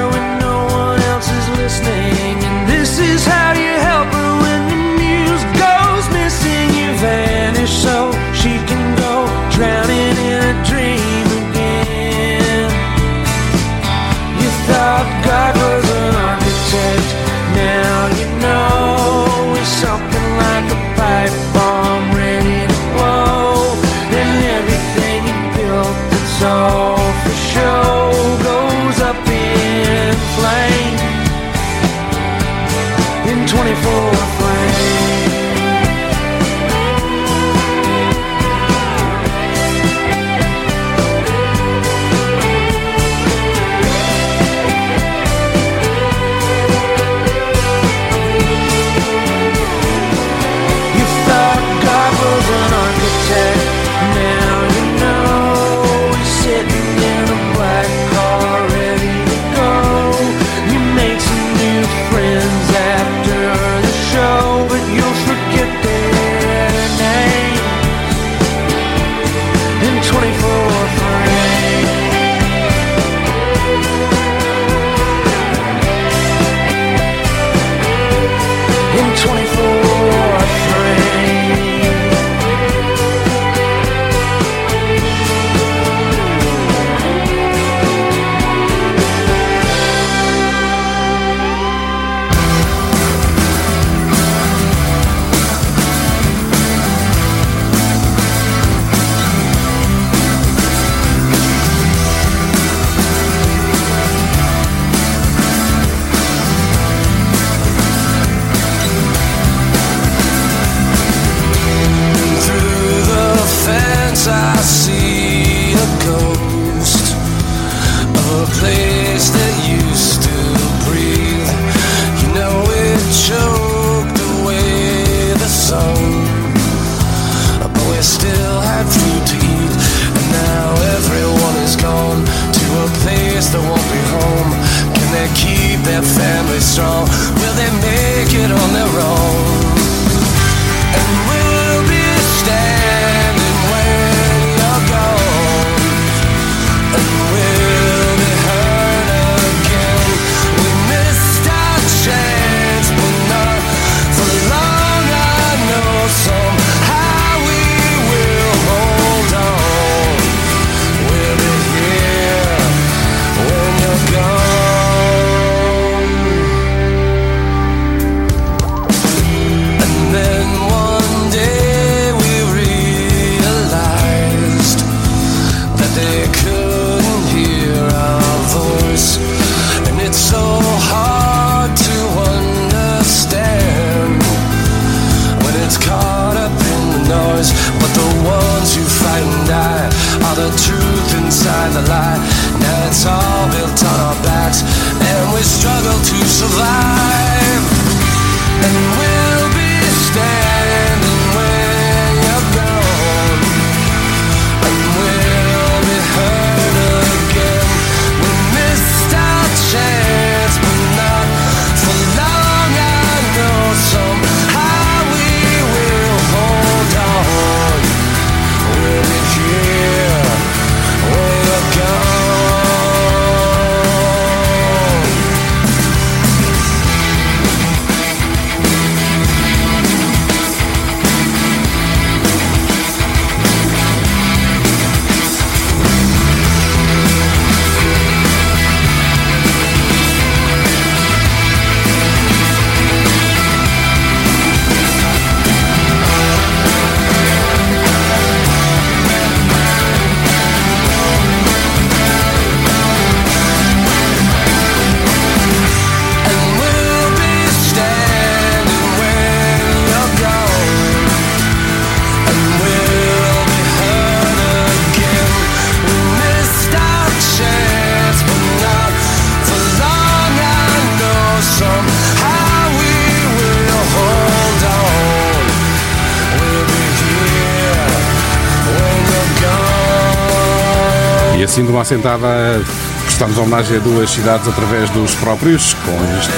sentada, prestamos homenagem a duas cidades através dos próprios, com este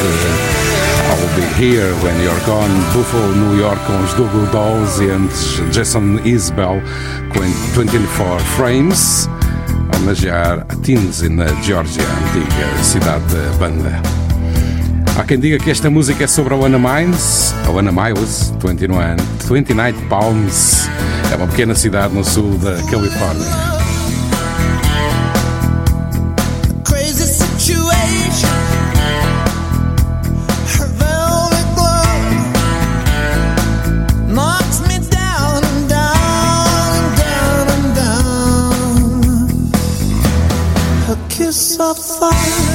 I'll Be Here When You're Gone, Buffalo, New York com os Google Dolls e antes Jason Isbell com 24 Frames, a homenagear a Tinsley na Geórgia, antiga cidade da banda. Há quem diga que esta música é sobre a Anna Miles, a Anna Miles, 29, 29 Palms, é uma pequena cidade no sul da Califórnia. fire.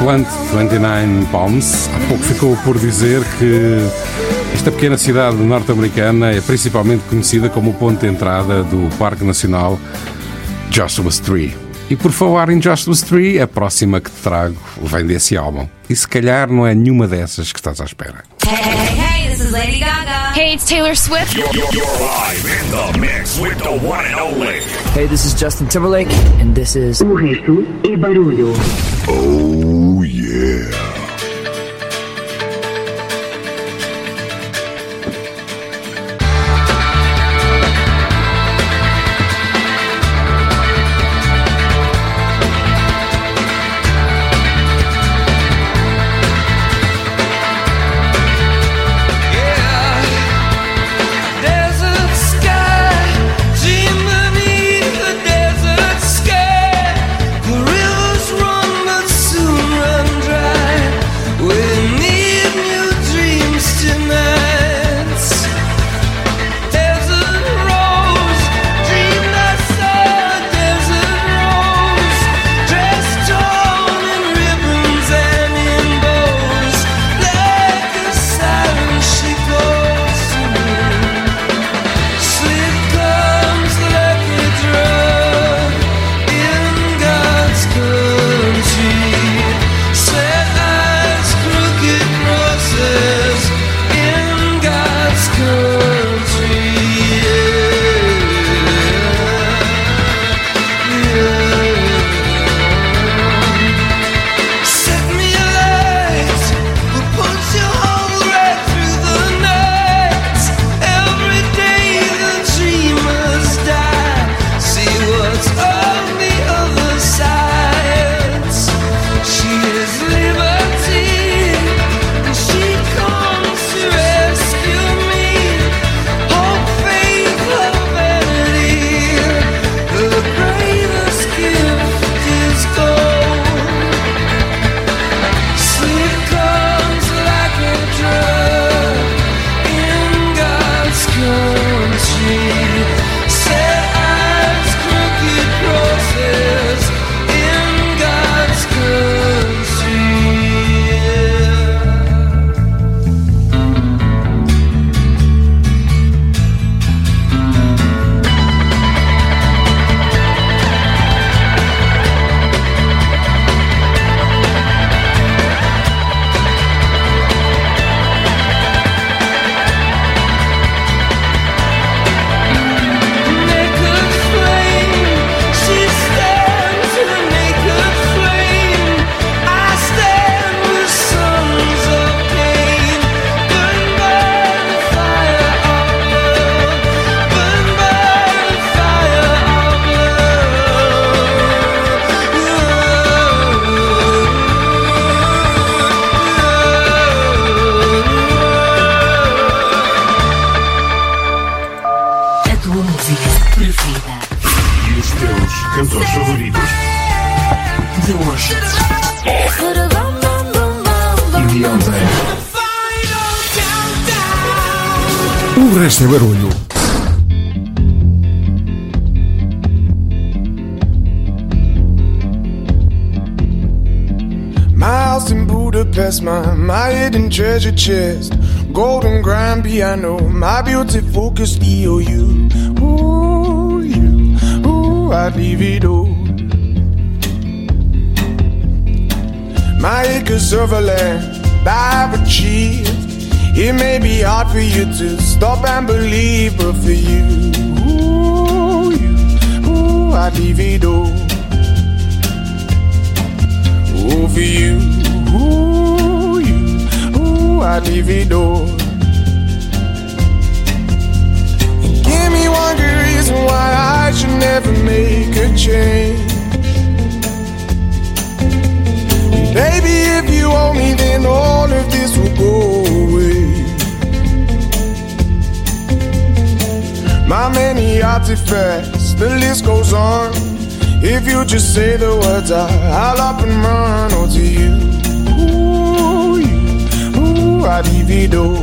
Plant 29 Palms. Há pouco ficou por dizer que esta pequena cidade norte-americana é principalmente conhecida como o ponto de entrada do Parque Nacional Joshua's Tree. E por falar em Joshua's Tree, a próxima que te trago vem desse álbum. E se calhar não é nenhuma dessas que estás à espera. Hey, it's Taylor Swift. You're, you're, you're live in the mix with the one and only. Hey, this is Justin Timberlake, and this is. O resto é barulho. Oh, yeah. O resto barulho. My house in Budapest, my, my hidden treasure chest, golden grand piano, my beauty focused EOU. Ooh, you, ooh, I'd leave it all. My acres of land I've achieved. It may be hard for you to stop and believe, but for you, ooh, you, ooh, I'd leave it all. Ooh, for you, ooh, you, ooh, I'd leave it all. Give me one good reason why I should never make a change. Baby, if you owe me, then all of this will go My many artifacts, the list goes on. If you just say the words, I, I'll up and run. Oh, to you, ooh, you, ooh, I'd divido.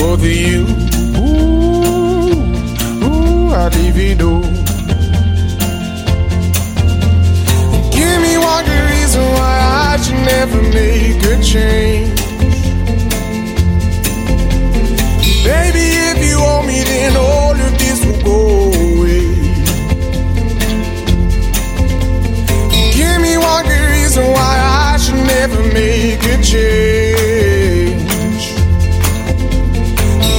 Oh, to you, ooh, ooh, I'd divido. Give me one good reason why I should never make a change. Baby, if you want me, then all of this will go away. Give me one good reason why I should never make a change.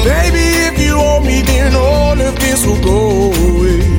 Baby, if you want me, then all of this will go away.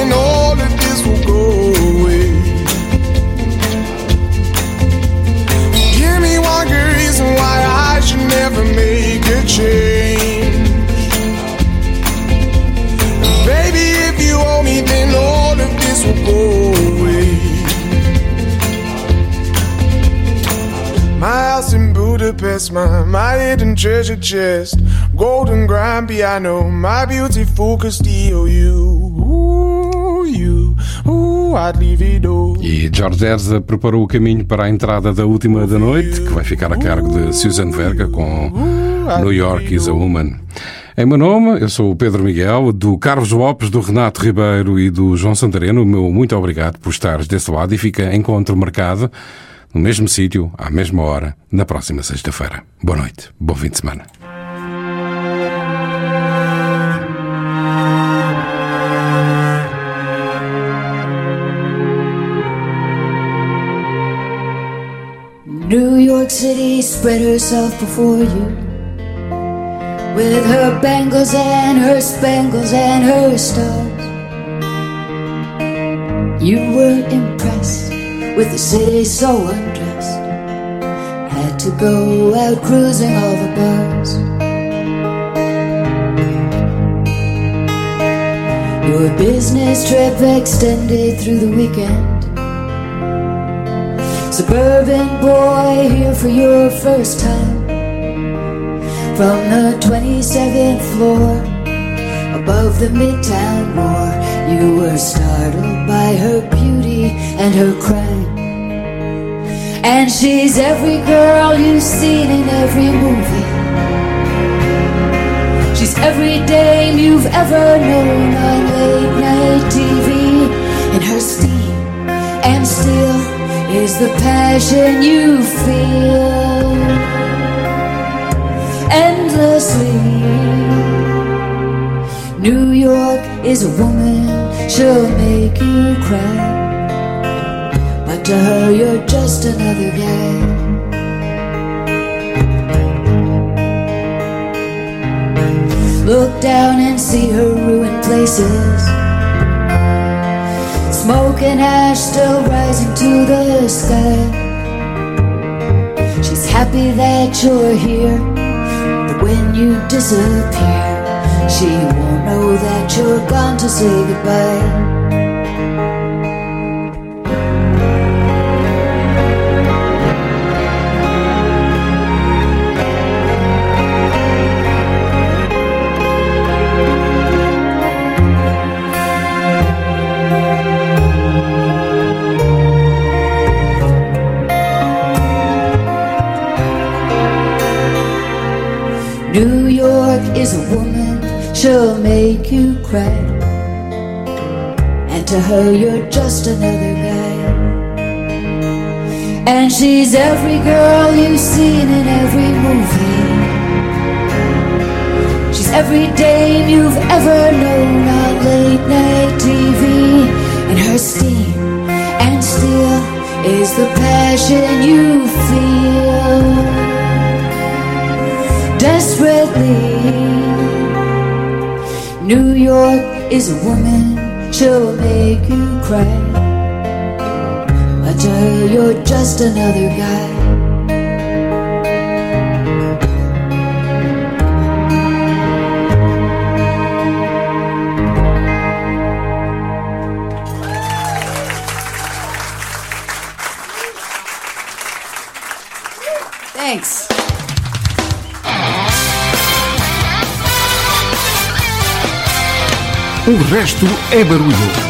Then all of this will go away. Give me one good reason why I should never make a change. Baby, if you me, then all of this will go away. My house in Budapest, my, my hidden treasure chest, golden grand piano, my beautiful Castillo, you, E George Ezra preparou o caminho para a entrada da última da noite, que vai ficar a cargo de Susan Verga com New York is a Woman. Em meu nome, eu sou o Pedro Miguel, do Carlos Lopes, do Renato Ribeiro e do João Santareno. O meu muito obrigado por estares desse lado e fica encontro marcado no mesmo sítio, à mesma hora, na próxima sexta-feira. Boa noite, bom fim de semana. New York City spread herself before you with her bangles and her spangles and her stars. You were impressed with the city so undressed, had to go out cruising all the bars. Your business trip extended through the weekend. Suburban boy here for your first time. From the 27th floor above the Midtown Roar, you were startled by her beauty and her crime. And she's every girl you've seen in every movie. She's every dame you've ever known on late night TV. In her steam and steel is the passion you feel endlessly. New York is a woman, she'll make you cry. But to her, you're just another guy. Look down and see her ruined places. Smoke and ash still rising to the sky. She's happy that you're here, but when you disappear, she won't know that you're gone to say goodbye. She'll make you cry. And to her, you're just another guy. And she's every girl you've seen in every movie. She's every dame you've ever known on late night TV. And her steam and steel is the passion you feel desperately. New York is a woman, she'll make you cry. I tell you, you're just another guy. Thanks. O resto é barulho.